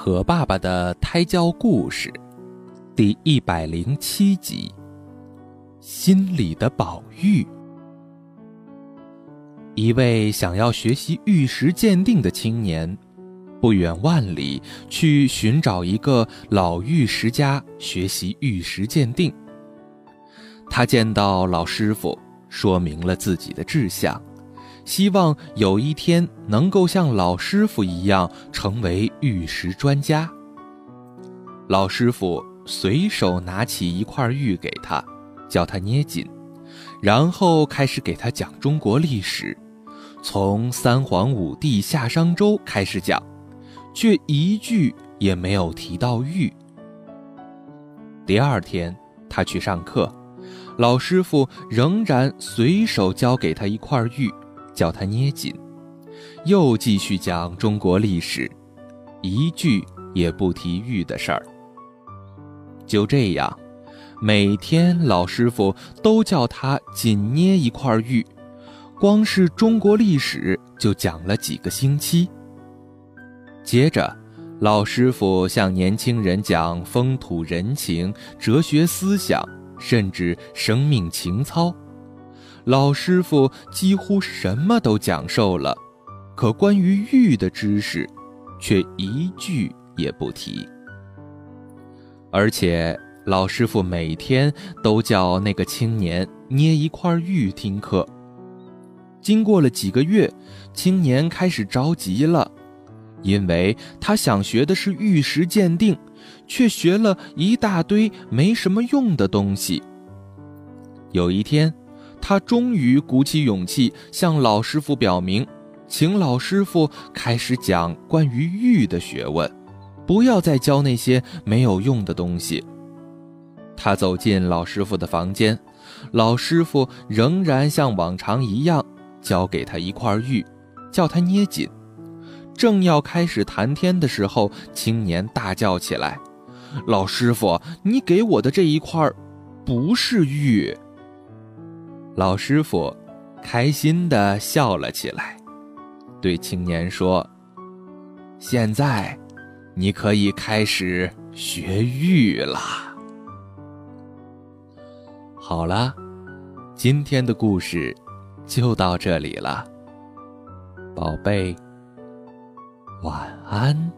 和爸爸的胎教故事，第一百零七集。心里的宝玉。一位想要学习玉石鉴定的青年，不远万里去寻找一个老玉石家学习玉石鉴定。他见到老师傅，说明了自己的志向。希望有一天能够像老师傅一样成为玉石专家。老师傅随手拿起一块玉给他，叫他捏紧，然后开始给他讲中国历史，从三皇五帝夏商周开始讲，却一句也没有提到玉。第二天他去上课，老师傅仍然随手交给他一块玉。叫他捏紧，又继续讲中国历史，一句也不提玉的事儿。就这样，每天老师傅都叫他紧捏一块玉，光是中国历史就讲了几个星期。接着，老师傅向年轻人讲风土人情、哲学思想，甚至生命情操。老师傅几乎什么都讲授了，可关于玉的知识，却一句也不提。而且老师傅每天都叫那个青年捏一块玉听课。经过了几个月，青年开始着急了，因为他想学的是玉石鉴定，却学了一大堆没什么用的东西。有一天。他终于鼓起勇气向老师傅表明，请老师傅开始讲关于玉的学问，不要再教那些没有用的东西。他走进老师傅的房间，老师傅仍然像往常一样交给他一块玉，叫他捏紧。正要开始谈天的时候，青年大叫起来：“老师傅，你给我的这一块，不是玉！”老师傅开心地笑了起来，对青年说：“现在，你可以开始学玉了。”好了，今天的故事就到这里了，宝贝，晚安。